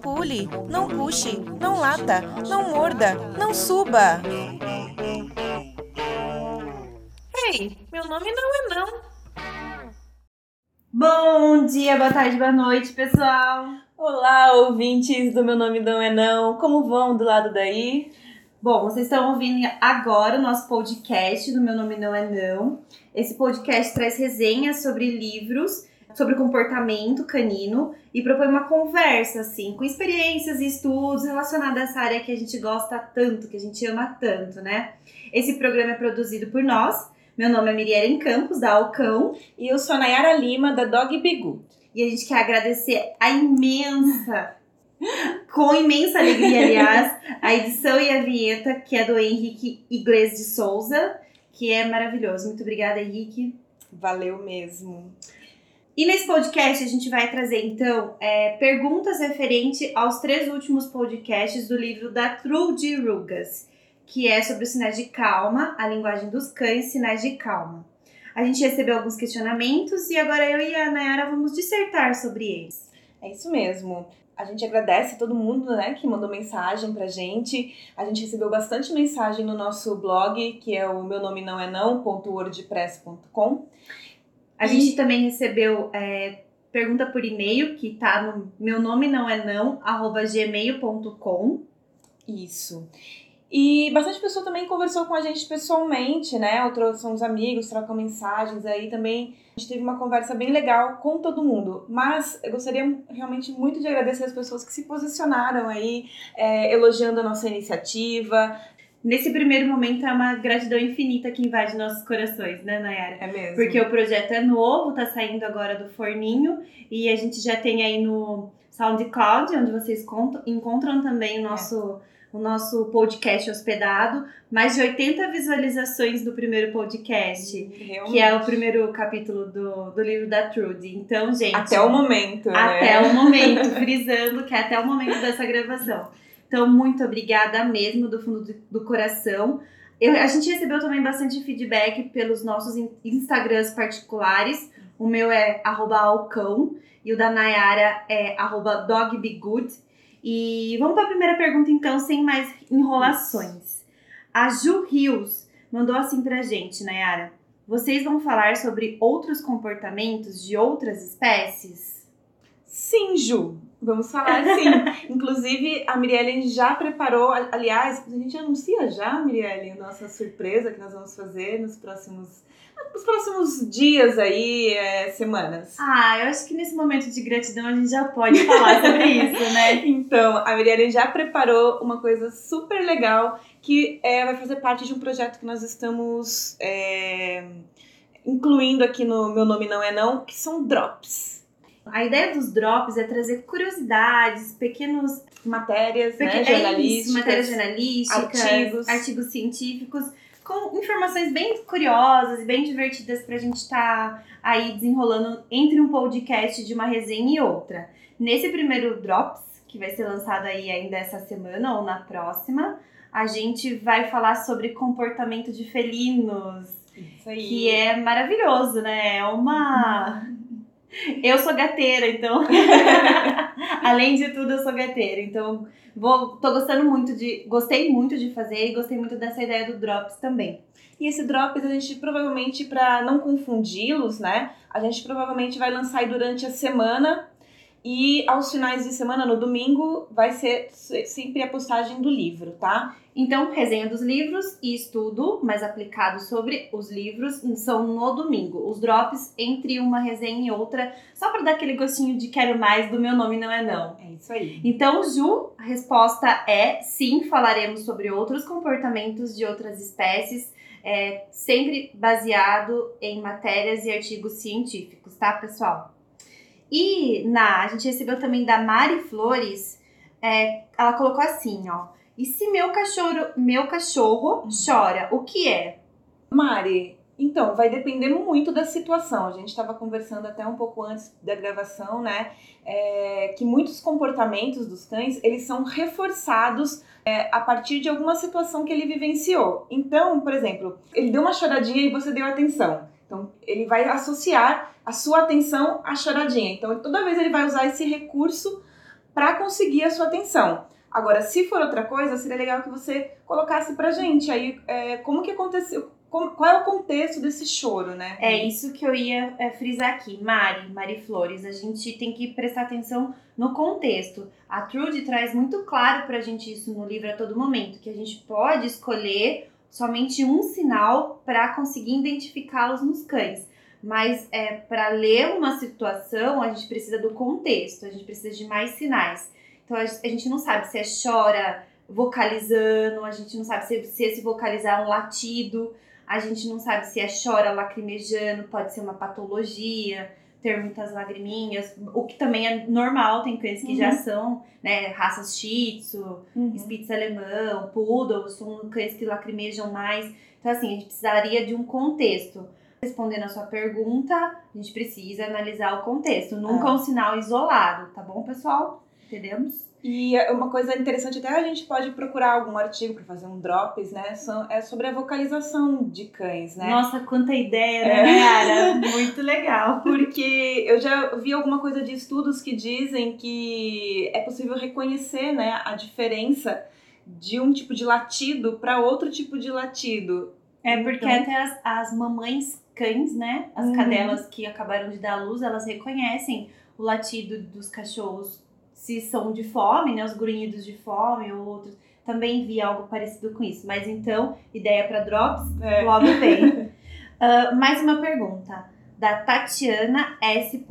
pule, não puxe, não lata, não morda, não suba. Ei, meu nome não é não. Bom dia, boa tarde, boa noite, pessoal. Olá, ouvintes do Meu Nome Não É Não. Como vão do lado daí? Bom, vocês estão ouvindo agora o nosso podcast do Meu Nome Não É Não. Esse podcast traz resenhas sobre livros, sobre comportamento canino e propõe uma conversa, assim, com experiências e estudos relacionados a essa área que a gente gosta tanto, que a gente ama tanto, né? Esse programa é produzido por nós. Meu nome é Miriam Campos, da Alcão. E eu sou a Nayara Lima, da Dog Bigu. E a gente quer agradecer a imensa com imensa alegria, aliás, a edição e a vinheta, que é do Henrique Iglesias de Souza, que é maravilhoso. Muito obrigada, Henrique. Valeu mesmo. E nesse podcast a gente vai trazer, então, é, perguntas referente aos três últimos podcasts do livro da Trude Rugas, que é sobre os sinais de calma, a linguagem dos cães, sinais de calma. A gente recebeu alguns questionamentos e agora eu e a Nayara vamos dissertar sobre eles. É isso mesmo. A gente agradece a todo mundo, né, que mandou mensagem pra gente. A gente recebeu bastante mensagem no nosso blog, que é o meu nome não é não.wordpress.com. A e... gente também recebeu é, pergunta por e-mail, que tá no meu nome não é não, arroba gmail.com. Isso. E bastante pessoa também conversou com a gente pessoalmente, né? Outros são os amigos, trocam mensagens aí também. A gente teve uma conversa bem legal com todo mundo. Mas eu gostaria realmente muito de agradecer as pessoas que se posicionaram aí, é, elogiando a nossa iniciativa. Nesse primeiro momento é uma gratidão infinita que invade nossos corações, né, Nayara? É mesmo. Porque o projeto é novo, tá saindo agora do forninho e a gente já tem aí no SoundCloud, onde vocês encontram também o nosso. É o nosso podcast hospedado, mais de 80 visualizações do primeiro podcast, Realmente. que é o primeiro capítulo do, do livro da Trudy. Então, gente. Até o momento. Até né? o momento, frisando que é até o momento dessa gravação. Então, muito obrigada mesmo, do fundo do, do coração. Eu, a gente recebeu também bastante feedback pelos nossos Instagrams particulares. O meu é alcão e o da Nayara é dogbegood. E vamos para a primeira pergunta, então, sem mais enrolações. A Ju Rios mandou assim pra gente, Nayara. Vocês vão falar sobre outros comportamentos de outras espécies? Sim, Ju. Vamos falar sim. Inclusive, a Mirielle já preparou, aliás, a gente anuncia já, Mirielle, nossa surpresa que nós vamos fazer nos próximos nos próximos dias aí, é, semanas? Ah, eu acho que nesse momento de gratidão a gente já pode falar sobre isso, né? Então, a Miriam já preparou uma coisa super legal que é, vai fazer parte de um projeto que nós estamos é, incluindo aqui no Meu Nome Não É Não, que são drops. A ideia dos drops é trazer curiosidades, pequenos matérias, Pequ... né, jornalísticas, é isso, matérias jornalísticas, artigos, artigos científicos com informações bem curiosas e bem divertidas para a gente estar tá aí desenrolando entre um podcast de uma resenha e outra. Nesse primeiro Drops, que vai ser lançado aí ainda essa semana ou na próxima, a gente vai falar sobre comportamento de felinos. Isso aí. Que é maravilhoso, né? É uma. Eu sou gateira, então. Além de tudo, eu sou gateira. Então, Vou, tô gostando muito de. Gostei muito de fazer e gostei muito dessa ideia do Drops também. E esse Drops a gente provavelmente, para não confundi-los, né? A gente provavelmente vai lançar durante a semana e aos finais de semana, no domingo, vai ser sempre a postagem do livro, tá? Então, resenha dos livros e estudo mais aplicado sobre os livros são no domingo. Os drops entre uma resenha e outra, só para dar aquele gostinho de quero mais do meu nome não é não. É isso aí. Então, Ju, a resposta é sim, falaremos sobre outros comportamentos de outras espécies, é, sempre baseado em matérias e artigos científicos, tá, pessoal? E na, a gente recebeu também da Mari Flores, é, ela colocou assim, ó. E se meu cachorro, meu cachorro chora, o que é? Mari, então, vai depender muito da situação. A gente estava conversando até um pouco antes da gravação, né? É, que muitos comportamentos dos cães, eles são reforçados é, a partir de alguma situação que ele vivenciou. Então, por exemplo, ele deu uma choradinha e você deu atenção. Então, ele vai associar a sua atenção à choradinha. Então, toda vez ele vai usar esse recurso para conseguir a sua atenção. Agora, se for outra coisa, seria legal que você colocasse pra gente aí é, como que aconteceu, como, qual é o contexto desse choro, né? É isso que eu ia é, frisar aqui. Mari, Mari Flores, a gente tem que prestar atenção no contexto. A Trude traz muito claro pra gente isso no livro a todo momento, que a gente pode escolher somente um sinal para conseguir identificá-los nos cães. Mas é, para ler uma situação, a gente precisa do contexto, a gente precisa de mais sinais. Então a gente não sabe se é chora vocalizando, a gente não sabe se, se esse vocalizar é um latido, a gente não sabe se é chora lacrimejando, pode ser uma patologia, ter muitas lagriminhas, o que também é normal, tem cães que uhum. já são, né, raças shih tzu, uhum. spitz alemão, poodle, são cães que lacrimejam mais. Então assim, a gente precisaria de um contexto. Respondendo a sua pergunta, a gente precisa analisar o contexto, nunca é. um sinal isolado, tá bom, pessoal? Entendemos? E é uma coisa interessante, até a gente pode procurar algum artigo para fazer um drops, né? É sobre a vocalização de cães, né? Nossa, quanta ideia, né, Yara? Muito legal. Porque eu já vi alguma coisa de estudos que dizem que é possível reconhecer né, a diferença de um tipo de latido para outro tipo de latido. É porque então... até as, as mamães cães, né? As uhum. cadelas que acabaram de dar luz, elas reconhecem o latido dos cachorros se são de fome, né, os grunhidos de fome ou outros. Também vi algo parecido com isso. Mas então, ideia para drops, é. logo vem. uh, mais uma pergunta da Tatiana S.th.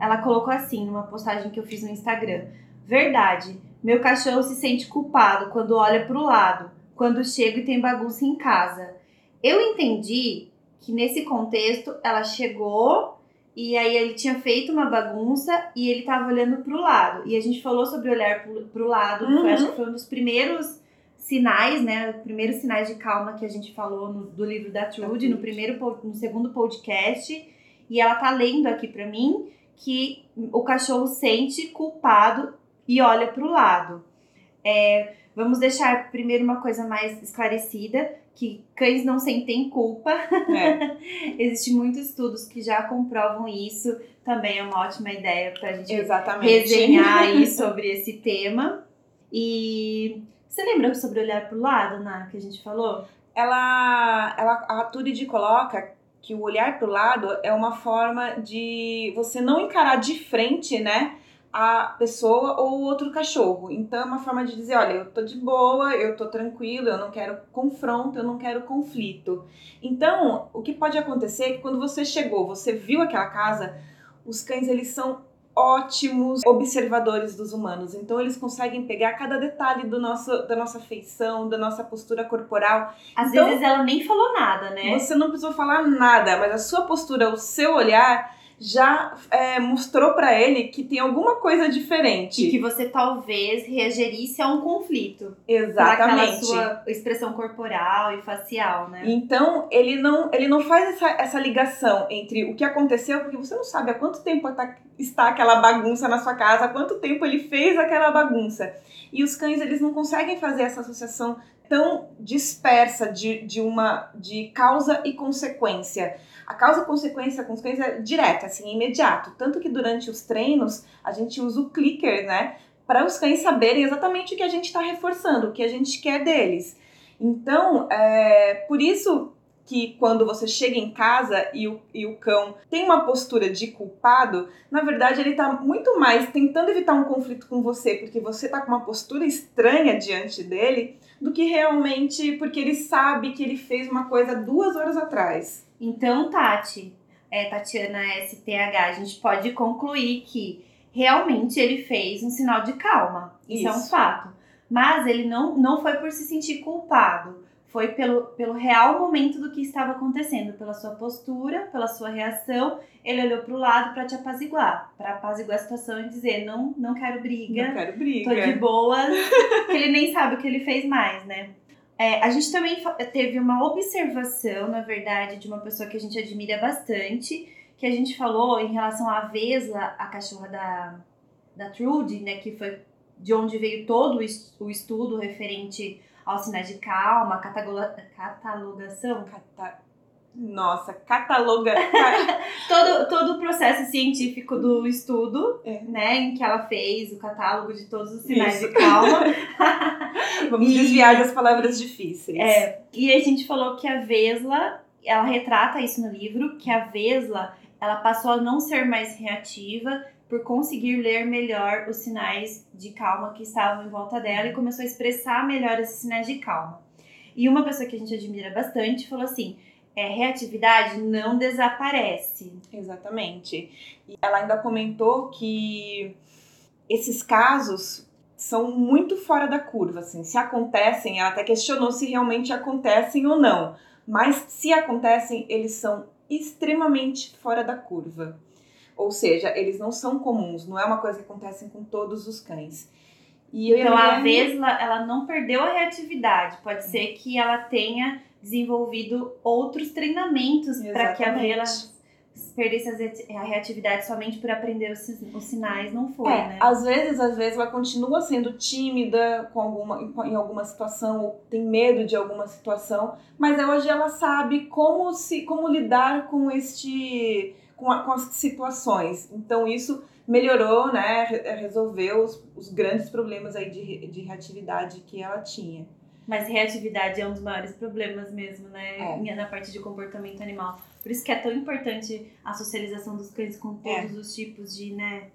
Ela colocou assim numa postagem que eu fiz no Instagram: Verdade, meu cachorro se sente culpado quando olha para o lado, quando chega e tem bagunça em casa. Eu entendi que nesse contexto ela chegou e aí ele tinha feito uma bagunça e ele tava olhando pro lado. E a gente falou sobre olhar pro, pro lado, uhum. acho que foi um dos primeiros sinais, né? Os primeiros sinais de calma que a gente falou no, do livro da Trude, no primeiro no segundo podcast. E ela tá lendo aqui para mim que o cachorro sente culpado e olha pro lado. É, vamos deixar primeiro uma coisa mais esclarecida que cães não sentem culpa. É. Existem muitos estudos que já comprovam isso. Também é uma ótima ideia para a gente Exatamente. resenhar aí sobre esse tema. E você lembra sobre olhar para o lado, Ná, que a gente falou? Ela, ela, a Turid coloca que o olhar para o lado é uma forma de você não encarar de frente, né? A pessoa ou o outro cachorro. Então é uma forma de dizer, olha, eu tô de boa, eu tô tranquilo, eu não quero confronto, eu não quero conflito. Então, o que pode acontecer é que quando você chegou, você viu aquela casa, os cães eles são ótimos observadores dos humanos. Então eles conseguem pegar cada detalhe do nosso, da nossa feição, da nossa postura corporal. Às então, vezes ela nem falou nada, né? Você não precisou falar nada, mas a sua postura, o seu olhar já é, mostrou para ele que tem alguma coisa diferente. E que você talvez reagirisse a um conflito. Exatamente. sua expressão corporal e facial, né? Então, ele não, ele não faz essa, essa ligação entre o que aconteceu, porque você não sabe há quanto tempo tá, está aquela bagunça na sua casa, há quanto tempo ele fez aquela bagunça. E os cães, eles não conseguem fazer essa associação tão dispersa de, de uma de causa e consequência. A causa consequência os cães é direta, assim, é imediato. Tanto que durante os treinos a gente usa o clicker, né? Para os cães saberem exatamente o que a gente está reforçando, o que a gente quer deles. Então, é, por isso que quando você chega em casa e o, e o cão tem uma postura de culpado, na verdade ele está muito mais tentando evitar um conflito com você, porque você está com uma postura estranha diante dele, do que realmente porque ele sabe que ele fez uma coisa duas horas atrás. Então, Tati, é, Tatiana STH, a gente pode concluir que realmente ele fez um sinal de calma. Isso, Isso. é um fato. Mas ele não, não foi por se sentir culpado. Foi pelo, pelo real momento do que estava acontecendo, pela sua postura, pela sua reação. Ele olhou para o lado para te apaziguar, para apaziguar a situação e dizer: não, não quero briga. Não quero briga. Tô de boa. ele nem sabe o que ele fez mais, né? É, a gente também teve uma observação, na verdade, de uma pessoa que a gente admira bastante, que a gente falou em relação à Vesla, a cachorra da, da Trude, né, que foi de onde veio todo o estudo referente aos sinais de calma, catalogação. Cata... nossa, cataloga. todo, todo o processo científico do estudo, É. né, em que ela fez, o catálogo de todos os sinais Isso. de calma. Vamos E- desviar das palavras difíceis. É, e a gente falou que a Vesla, ela retrata isso no livro, que a Vesla, ela passou a não ser mais reativa por conseguir ler melhor os sinais de calma que estavam em volta dela e começou a expressar melhor esses sinais de calma. E uma pessoa que a gente admira bastante falou assim: é, reatividade não desaparece. Exatamente. E ela ainda comentou que esses casos são muito fora da curva, assim. Se acontecem, ela até questionou se realmente acontecem ou não. Mas se acontecem, eles são extremamente fora da curva. Ou seja, eles não são comuns, não é uma coisa que acontece com todos os cães. E Então a Vesla, ela não perdeu a reatividade. Pode ser que ela tenha desenvolvido outros treinamentos para que a. Vesla perdesse a reatividade somente por aprender os, os sinais. Não foi, É, né? às vezes, às vezes ela continua sendo tímida com alguma, em, em alguma situação, ou tem medo de alguma situação, mas hoje ela sabe como se como lidar com este com, a- com as situações. Então isso melhorou, né? re- Resolveu os, os grandes problemas aí de, de reatividade que ela tinha. Mas reatividade é um dos maiores problemas mesmo, né? É. Na parte de comportamento animal. Por isso que é tão importante a socialização dos cães com todos os tipos de, né?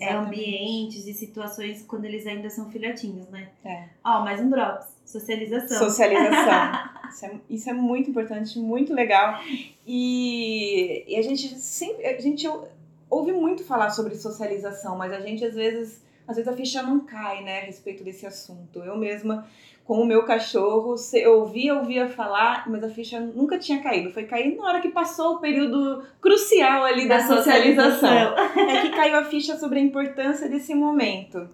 É, ambientes e situações quando eles ainda são filhotinhos, né? É. Ó, mais um drops. Socialização. Socialização. Isso é, isso é muito importante, muito legal. E, e a gente sempre. A gente ou- ouve muito falar sobre socialização, mas a gente às vezes. Às vezes a ficha não cai, né, a respeito desse assunto. Eu mesma, com o meu cachorro, eu ouvia, ouvia falar, mas a ficha nunca tinha caído. Foi cair na hora que passou o período crucial ali da, socialização. É que caiu a ficha sobre a importância desse momento.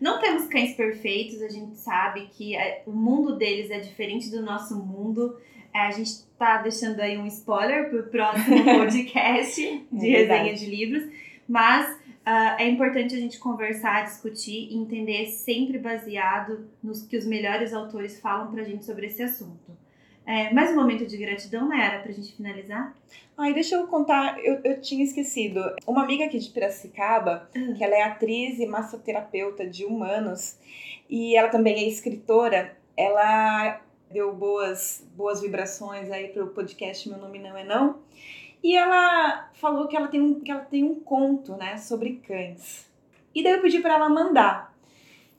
Não temos cães perfeitos, a gente sabe que é, o mundo deles é diferente do nosso mundo. É, a gente tá deixando aí um spoiler pro próximo podcast de É resenha de livros, mas ah, é importante a gente conversar, discutir e entender sempre baseado nos que os melhores autores falam pra gente sobre esse assunto. É, mais um momento de gratidão, né, Era pra gente finalizar? Ai, deixa eu contar, eu, eu tinha esquecido. Uma amiga aqui de Piracicaba, que ela é atriz e massoterapeuta de humanos, e ela também é escritora, ela deu boas, boas vibrações aí pro podcast Meu Nome Não É Não. E ela falou que ela tem um, que ela tem um conto, né, sobre cães. E daí eu pedi para ela mandar.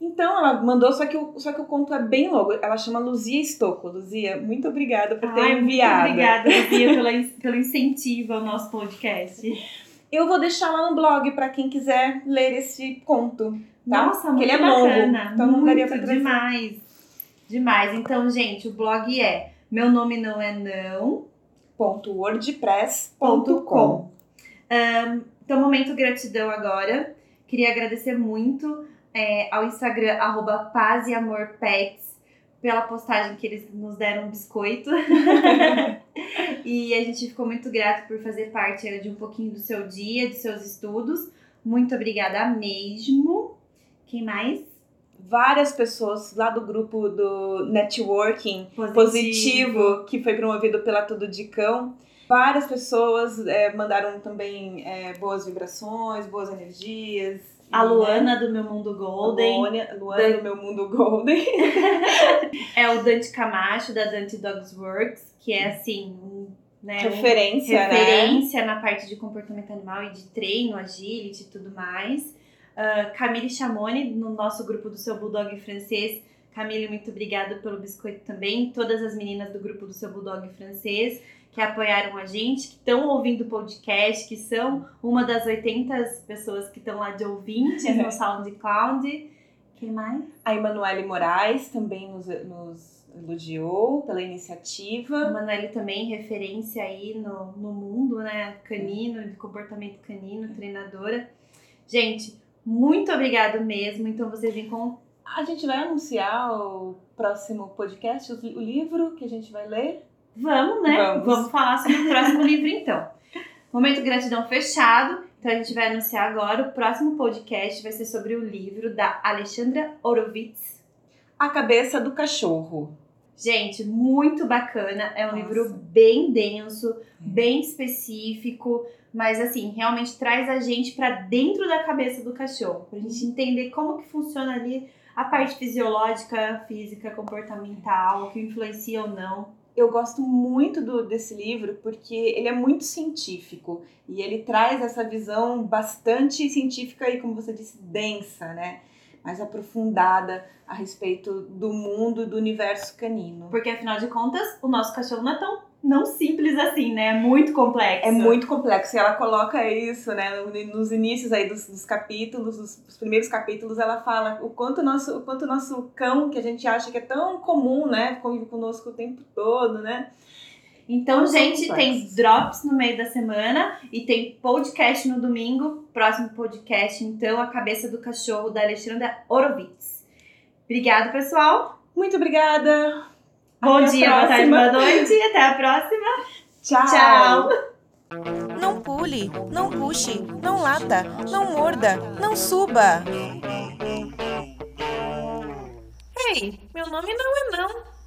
Então ela mandou, só que, o, só que o conto é bem longo. Ela chama Luzia Estocco. Luzia, muito obrigada por ter Ai, enviado. Muito obrigada, Luzia, pela, pelo incentivo ao nosso podcast. Eu vou deixar lá no blog para quem quiser ler esse conto. Tá? Nossa, Porque muito ele é longo, bacana. então não muito daria pra trazer. demais. Demais. Então, gente, o blog é meu nome não é não. .wordpress.com Então, momento gratidão agora. Queria agradecer muito é, ao Instagram, arroba Paz e Amor Pets, pela postagem que eles nos deram um biscoito. e a gente ficou muito grato por fazer parte de um pouquinho do seu dia, dos seus estudos. Muito obrigada mesmo. Quem mais? Várias pessoas lá do grupo do Networking Positivo, que foi promovido pela Tudo de Cão. Várias pessoas é, mandaram também é, boas vibrações, boas energias. A E, Luana do Meu Mundo né, Golden. a Luana, Luana do Meu Mundo Golden. É o Dante Camacho, da Dante Dogs Works, que é assim, um, né, um- Referência, né? referência na parte de comportamento animal e de treino, agility e tudo mais. Ah, Camille Chamoni, no nosso grupo do seu Bulldog francês. Camille, muito obrigada pelo biscoito também. Todas as meninas do grupo do seu Bulldog francês que apoiaram a gente, que estão ouvindo o podcast, que são uma das 80 pessoas que estão lá de ouvintes no SoundCloud. Quem mais? A Emanuele Moraes também nos, nos elogiou pela iniciativa. A Manuele também, referência aí no, no mundo, né? Canino, de comportamento canino, treinadora. Gente, muito obrigada mesmo. Então vocês encontram. A gente vai anunciar o próximo podcast, o livro que a gente vai ler. Vamos, né? Vamos. falar sobre o próximo livro, então. Momento gratidão fechado. Então a gente vai anunciar agora. O próximo podcast vai ser sobre o livro da Alexandra Horowitz. A Cabeça do Cachorro. Gente, muito bacana. É um Nossa. livro bem denso, bem específico, mas assim, realmente traz a gente pra dentro da cabeça do cachorro, pra gente entender como que funciona ali a parte fisiológica, física, comportamental, o que influencia ou não. Eu gosto muito do, desse livro porque ele é muito científico e ele traz essa visão bastante científica e, como você disse, densa, né? Mais aprofundada a respeito do mundo, do universo canino. Porque afinal de contas, o nosso cachorro não é tão não simples assim, né? É muito complexo. É muito complexo e ela coloca isso, né? no- Nos inícios aí dos, dos capítulos, os, os primeiros capítulos, ela fala o quanto o nosso, o quanto nosso cão, que a gente acha que é tão comum, né? Convive conosco o tempo todo, né? Então, gente, tem drops no meio da semana e tem podcast no domingo. Próximo podcast, então, A Cabeça do Cachorro, da Alexandra Orovitz. Obrigada, pessoal. Muito obrigada! Bom Até dia, boa tarde, boa noite até a próxima. Tchau! Tchau. Não pule, não puxe, não lata, não morda, não suba. Ei, meu nome não é não.